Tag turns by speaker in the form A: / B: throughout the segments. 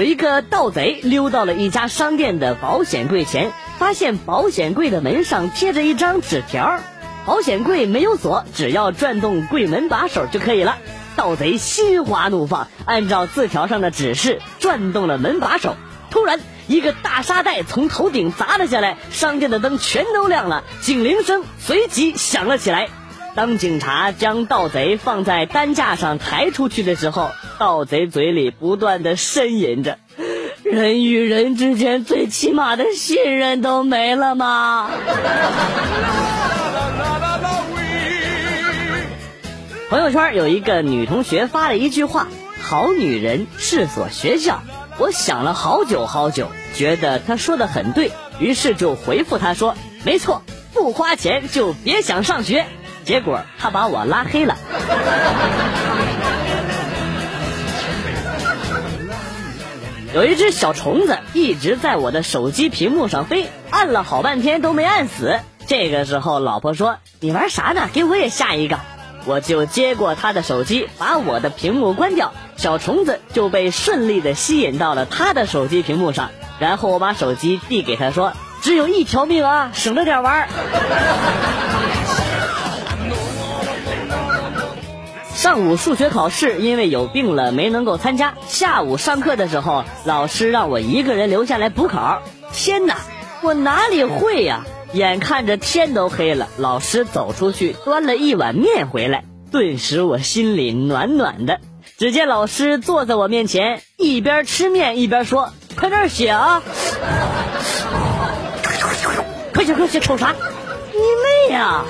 A: 有一个盗贼溜到了一家商店的保险柜前，发现保险柜的门上贴着一张纸条，保险柜没有锁，只要转动柜门把手就可以了。盗贼心花怒放，按照字条上的指示转动了门把手。突然，一个大沙袋从头顶砸了下来，商店的灯全都亮了，警铃声随即响了起来。当警察将盗贼放在担架上抬出去的时候，盗贼嘴里不断的呻吟着：“人与人之间最起码的信任都没了吗？”朋友圈有一个女同学发了一句话：“好女人是所学校。”我想了好久好久，觉得她说的很对，于是就回复她说：“没错，不花钱就别想上学。”结果她把我拉黑了。有一只小虫子一直在我的手机屏幕上飞，按了好半天都没按死。这个时候，老婆说：“你玩啥呢？给我也下一个。”我就接过他的手机，把我的屏幕关掉，小虫子就被顺利的吸引到了他的手机屏幕上。然后我把手机递给他说：“只有一条命啊，省着点玩。”上午数学考试，因为有病了没能够参加。下午上课的时候，老师让我一个人留下来补考。天哪，我哪里会呀？眼看着天都黑了，老师走出去端了一碗面回来，顿时我心里暖暖的。只见老师坐在我面前，一边吃面一边说：“快点写啊！快写快写，瞅啥？你妹呀！”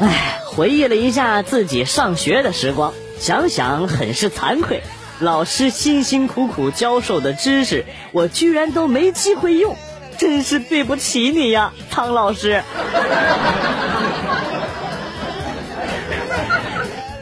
A: 唉，回忆了一下自己上学的时光，想想很是惭愧。老师辛辛苦苦教授的知识，我居然都没机会用，真是对不起你呀，苍老师。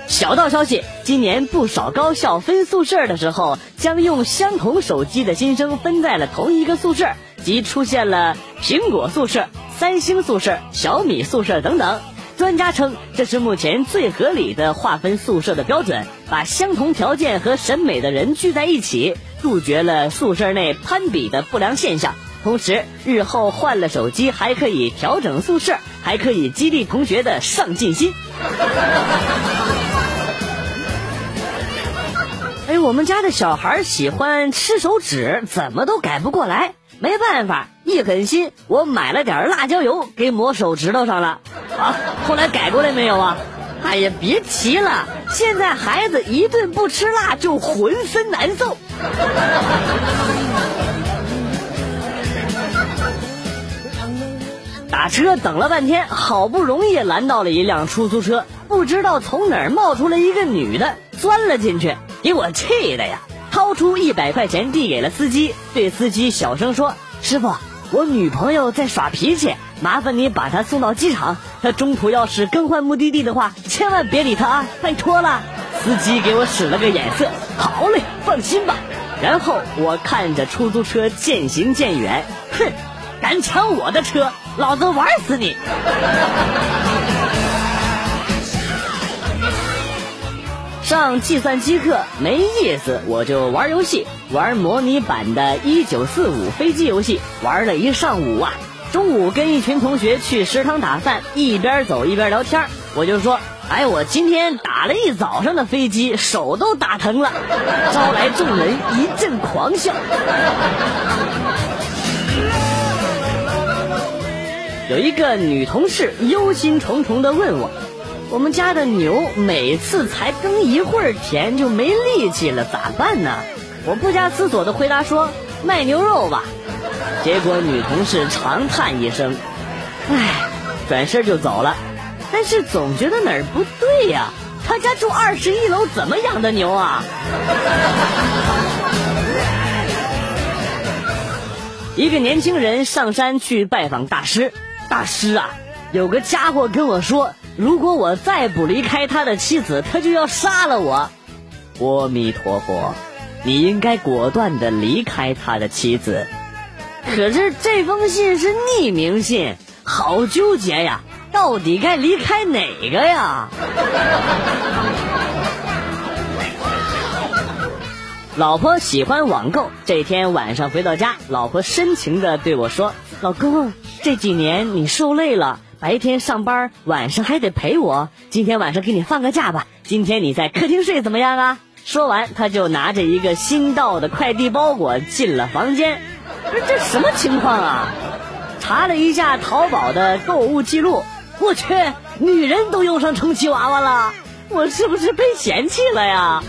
A: 小道消息：今年不少高校分宿舍的时候，将用相同手机的新生分在了同一个宿舍，即出现了苹果宿舍、三星宿舍、小米宿舍等等。专家称，这是目前最合理的划分宿舍的标准，把相同条件和审美的人聚在一起，杜绝了宿舍内攀比的不良现象。同时，日后换了手机还可以调整宿舍，还可以激励同学的上进心。哎，我们家的小孩喜欢吃手指，怎么都改不过来。没办法，一狠心，我买了点辣椒油给抹手指头上了。啊，后来改过来没有啊？哎呀，别提了，现在孩子一顿不吃辣就浑身难受。打车等了半天，好不容易拦到了一辆出租车，不知道从哪儿冒出来一个女的，钻了进去，给我气的呀！掏出一百块钱递给了司机，对司机小声说：“师傅，我女朋友在耍脾气，麻烦你把她送到机场。他中途要是更换目的地的话，千万别理他啊，拜托了。”司机给我使了个眼色，好嘞，放心吧。然后我看着出租车渐行渐远，哼，敢抢我的车，老子玩死你！上计算机课没意思，我就玩游戏，玩模拟版的《一九四五》飞机游戏，玩了一上午啊。中午跟一群同学去食堂打饭，一边走一边聊天，我就说：“哎，我今天打了一早上的飞机，手都打疼了。”招来众人一阵狂笑。有一个女同事忧心忡忡地问我。我们家的牛每次才耕一会儿田就没力气了，咋办呢？我不加思索的回答说：“卖牛肉吧。”结果女同事长叹一声：“唉，转身就走了。”但是总觉得哪儿不对呀？他家住二十一楼，怎么养的牛啊？一个年轻人上山去拜访大师，大师啊，有个家伙跟我说。如果我再不离开他的妻子，他就要杀了我。阿弥陀佛，你应该果断的离开他的妻子。可是这封信是匿名信，好纠结呀，到底该离开哪个呀？老婆喜欢网购，这天晚上回到家，老婆深情的对我说：“老公，这几年你受累了，白天上班，晚上还得陪我。今天晚上给你放个假吧，今天你在客厅睡怎么样啊？”说完，他就拿着一个新到的快递包裹进了房间。这这什么情况啊？查了一下淘宝的购物记录，我去，女人都用上充气娃娃了，我是不是被嫌弃了呀？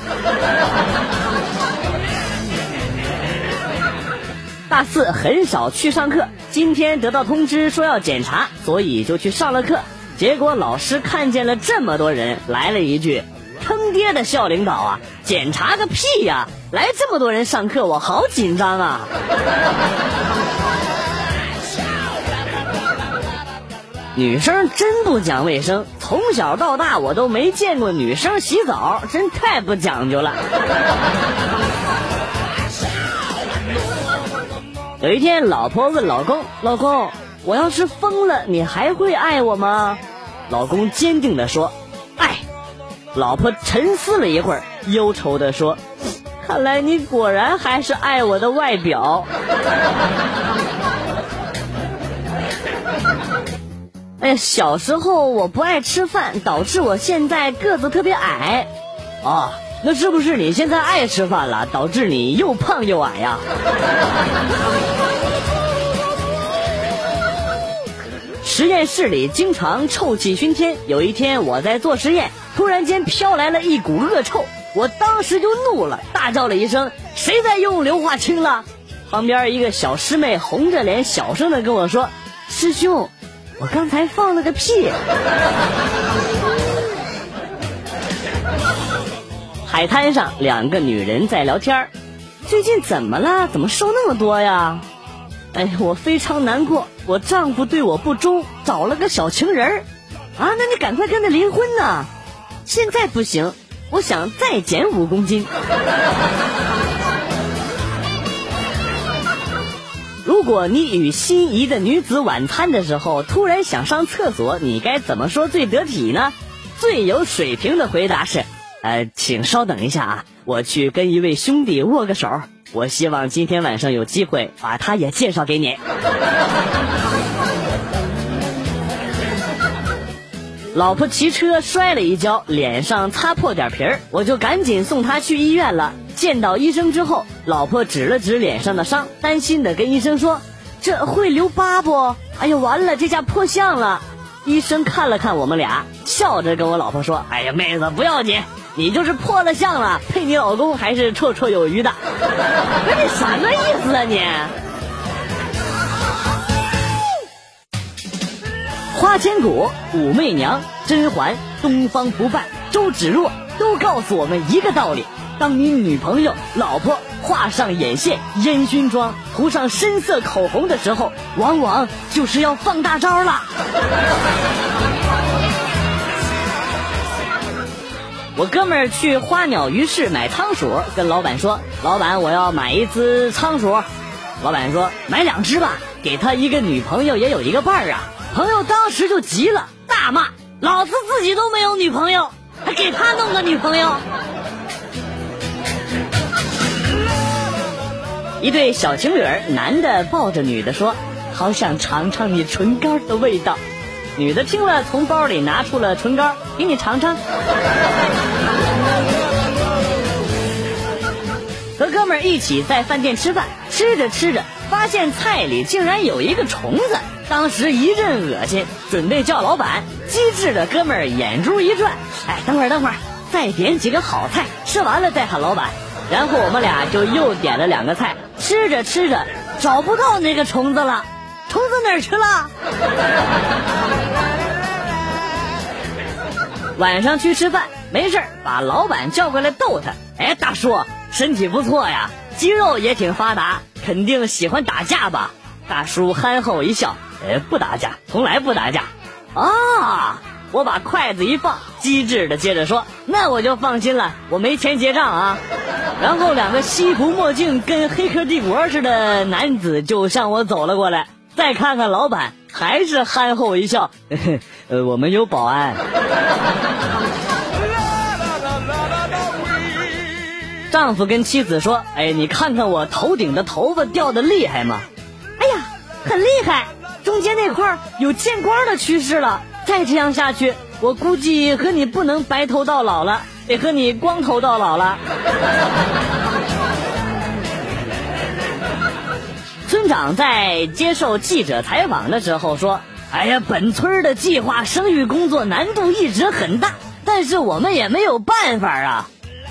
A: 大四很少去上课，今天得到通知说要检查，所以就去上了课。结果老师看见了这么多人，来了一句：“坑爹的校领导啊，检查个屁呀！来这么多人上课，我好紧张啊！”女生真不讲卫生，从小到大我都没见过女生洗澡，真太不讲究了。有一天，老婆问老公：“老公，我要是疯了，你还会爱我吗？”老公坚定地说：“。”老婆沉思了一会儿，忧愁地说：“看来你果然还是爱我的外表。”哎呀，小时候我不爱吃饭，导致我现在个子特别矮。哦。那是不是你现在爱吃饭了，导致你又胖又矮呀？实验室里经常臭气熏天。有一天我在做实验，突然间飘来了一股恶臭，我当时就怒了，大叫了一声：“谁在用硫化氢了？”旁边一个小师妹红着脸小声的跟我说：“师兄，我刚才放了个屁。”海滩上，两个女人在聊天最近怎么了？怎么瘦那么多呀？哎，我非常难过，我丈夫对我不忠，找了个小情人儿。啊，那你赶快跟他离婚呐！现在不行，我想再减五公斤。如果你与心仪的女子晚餐的时候，突然想上厕所，你该怎么说最得体呢？最有水平的回答是。呃，请稍等一下啊，我去跟一位兄弟握个手。我希望今天晚上有机会把他也介绍给你。老婆骑车摔了一跤，脸上擦破点皮儿，我就赶紧送她去医院了。见到医生之后，老婆指了指脸上的伤，担心的跟医生说：“这会留疤不？”哎呀，完了，这下破相了。医生看了看我们俩，笑着跟我老婆说：“哎呀，妹子不要紧。”你就是破了相了，配你老公还是绰绰有余的。不是你什么意思啊你？花千骨、武媚娘、甄嬛、东方不败、周芷若都告诉我们一个道理：当你女朋友、老婆画上眼线、烟熏妆、涂上深色口红的时候，往往就是要放大招了。我哥们儿去花鸟鱼市买仓鼠，跟老板说：“老板，我要买一只仓鼠。”老板说：“买两只吧，给他一个女朋友，也有一个伴儿啊。”朋友当时就急了，大骂：“老子自己都没有女朋友，还给他弄个女朋友！”一对小情侣，男的抱着女的说：“好想尝尝你唇膏的味道。”女的听了，从包里拿出了唇膏，给你尝尝。一起在饭店吃饭，吃着吃着，发现菜里竟然有一个虫子，当时一阵恶心，准备叫老板。机智的哥们儿眼珠一转，哎，等会儿等会儿，再点几个好菜，吃完了再喊老板。然后我们俩就又点了两个菜，吃着吃着，找不到那个虫子了。虫子哪儿去了？晚上去吃饭，没事把老板叫过来逗他。哎，大叔，身体不错呀，肌肉也挺发达，肯定喜欢打架吧？大叔憨厚一笑，哎，不打架，从来不打架。啊！我把筷子一放，机智的接着说：“那我就放心了，我没钱结账啊。”然后两个西服墨镜跟黑客帝国似的男子就向我走了过来。再看看老板，还是憨厚一笑。呃，我们有保安。丈夫跟妻子说：“哎，你看看我头顶的头发掉的厉害吗？
B: 哎呀，很厉害，中间那块有见光的趋势了。
A: 再这样下去，我估计和你不能白头到老了，得和你光头到老了。”村长在接受记者采访的时候说：“哎呀，本村的计划生育工作难度一直很大，但是我们也没有办法啊。”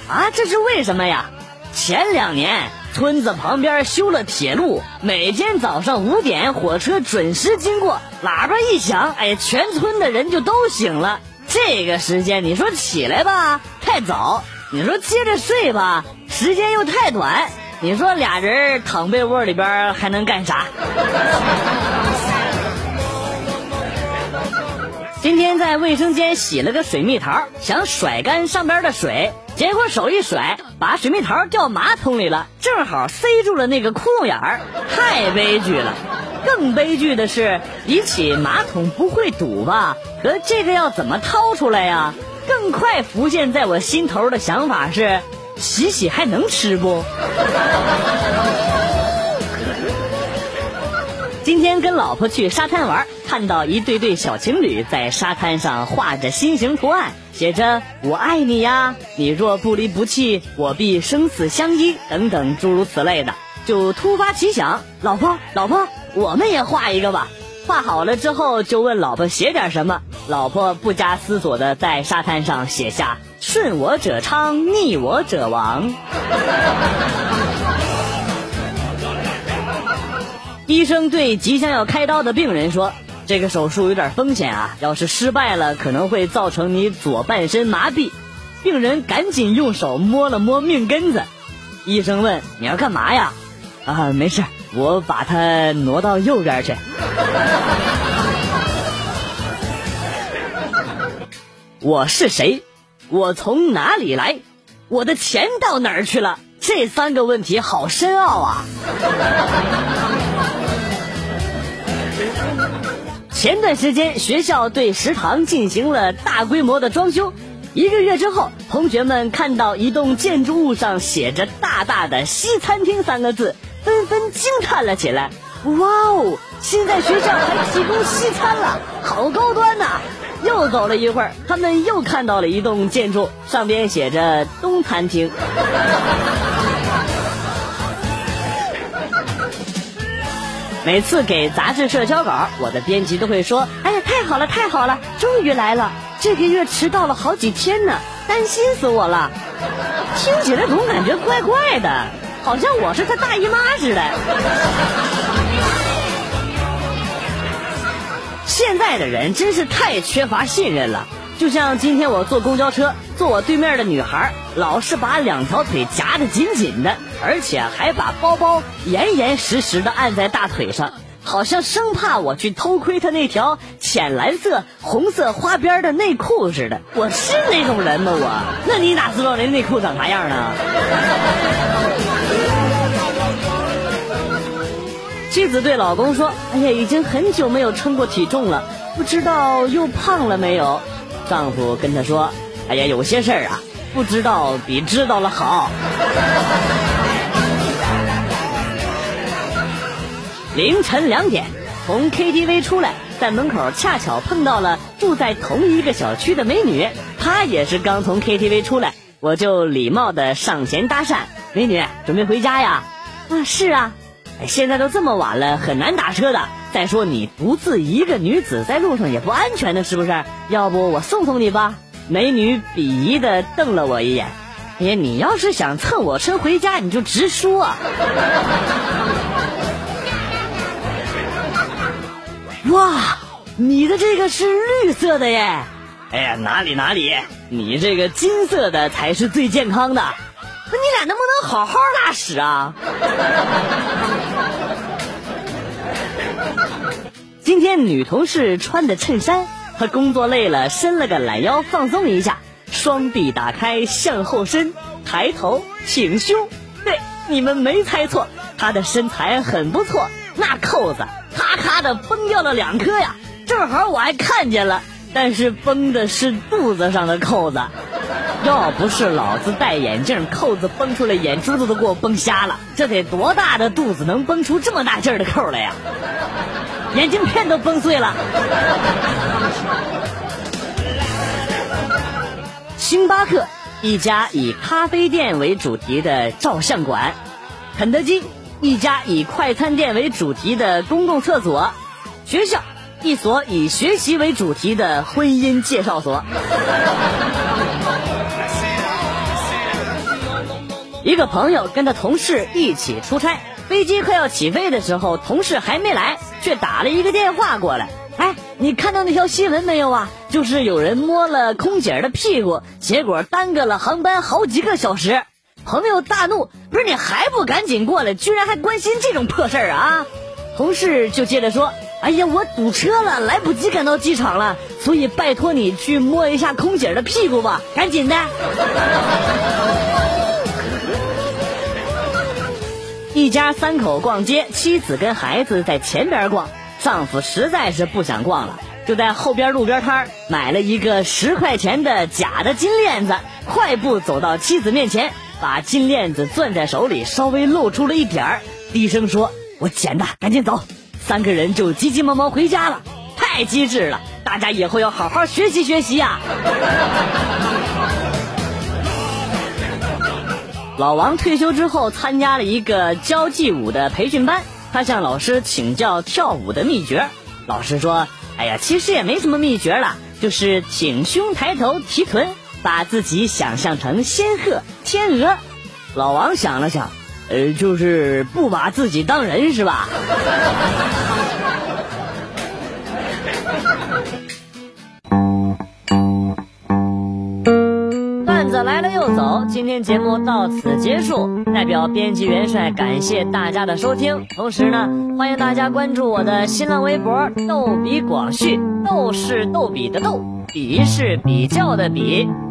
A: 啊，这是为什么呀？前两年村子旁边修了铁路，每天早上五点火车准时经过，喇叭一响，哎，全村的人就都醒了。这个时间你说起来吧，太早；你说接着睡吧，时间又太短。你说俩人躺被窝里边还能干啥？今天在卫生间洗了个水蜜桃，想甩干上边的水。结果手一甩，把水蜜桃掉马桶里了，正好塞住了那个窟窿眼儿，太悲剧了。更悲剧的是，比起马桶不会堵吧，可这个要怎么掏出来呀？更快浮现在我心头的想法是，洗洗还能吃不？今天跟老婆去沙滩玩，看到一对对小情侣在沙滩上画着心形图案，写着“我爱你呀，你若不离不弃，我必生死相依”等等诸如此类的，就突发奇想，老婆，老婆，我们也画一个吧。画好了之后，就问老婆写点什么，老婆不加思索的在沙滩上写下“顺我者昌，逆我者亡”。医生对即将要开刀的病人说：“这个手术有点风险啊，要是失败了，可能会造成你左半身麻痹。”病人赶紧用手摸了摸命根子。医生问：“你要干嘛呀？”“啊，没事，我把它挪到右边去。”我是谁？我从哪里来？我的钱到哪儿去了？这三个问题好深奥啊！前段时间，学校对食堂进行了大规模的装修。一个月之后，同学们看到一栋建筑物上写着大大的“西餐厅”三个字，纷纷惊叹了起来：“哇哦，现在学校还提供西餐了，好高端呐！”又走了一会儿，他们又看到了一栋建筑，上边写着“东餐厅”。每次给杂志社交稿，我的编辑都会说：“哎呀，太好了，太好了，终于来了！这个月迟到了好几天呢，担心死我了。”听起来总感觉怪怪的，好像我是他大姨妈似的。现在的人真是太缺乏信任了。就像今天我坐公交车，坐我对面的女孩老是把两条腿夹得紧紧的，而且还把包包严严实实的按在大腿上，好像生怕我去偷窥他那条浅蓝色、红色花边的内裤似的。我是那种人吗？我？那你哪知道人内裤长啥样呢？妻子对老公说：“哎呀，已经很久没有称过体重了，不知道又胖了没有。”丈夫跟她说：“哎呀，有些事儿啊，不知道比知道了好。”凌晨两点，从 KTV 出来，在门口恰巧碰到了住在同一个小区的美女，她也是刚从 KTV 出来，我就礼貌的上前搭讪：“美女，准备回家呀？”“
B: 啊，是啊。”“
A: 现在都这么晚了，很难打车的。”再说你独自一个女子在路上也不安全的，是不是？要不我送送你吧？美女鄙夷的瞪了我一眼。哎呀，你要是想蹭我车回家，你就直说。哇，你的这个是绿色的耶！哎呀，哪里哪里，你这个金色的才是最健康的。那你俩能不能好好拉屎啊？今天女同事穿的衬衫，她工作累了，伸了个懒腰放松一下，双臂打开向后伸，抬头挺胸。对，你们没猜错，她的身材很不错，那扣子咔咔的崩掉了两颗呀，正好我还看见了，但是崩的是肚子上的扣子。要不是老子戴眼镜，扣子崩出来，眼珠子都给我崩瞎了。这得多大的肚子能崩出这么大劲儿的扣来呀？眼镜片都崩碎了。星巴克，一家以咖啡店为主题的照相馆；肯德基，一家以快餐店为主题的公共厕所；学校，一所以学习为主题的婚姻介绍所。一个朋友跟他同事一起出差，飞机快要起飞的时候，同事还没来，却打了一个电话过来。哎，你看到那条新闻没有啊？就是有人摸了空姐的屁股，结果耽搁了航班好几个小时。朋友大怒，不是你还不赶紧过来，居然还关心这种破事儿啊？同事就接着说：“哎呀，我堵车了，来不及赶到机场了，所以拜托你去摸一下空姐的屁股吧，赶紧的。”一家三口逛街，妻子跟孩子在前边逛，丈夫实在是不想逛了，就在后边路边摊买了一个十块钱的假的金链子，快步走到妻子面前，把金链子攥在手里，稍微露出了一点儿，低声说：“我捡的，赶紧走。”三个人就急急忙忙回家了，太机智了，大家以后要好好学习学习呀。老王退休之后参加了一个交际舞的培训班，他向老师请教跳舞的秘诀。老师说：“哎呀，其实也没什么秘诀了，就是挺胸抬头提臀，把自己想象成仙鹤、天鹅。”老王想了想，呃，就是不把自己当人是吧？段子来了又走，今天节目到此结束。代表编辑元帅感谢大家的收听，同时呢，欢迎大家关注我的新浪微博“逗比广旭”，逗是逗比的逗，比是比较的比。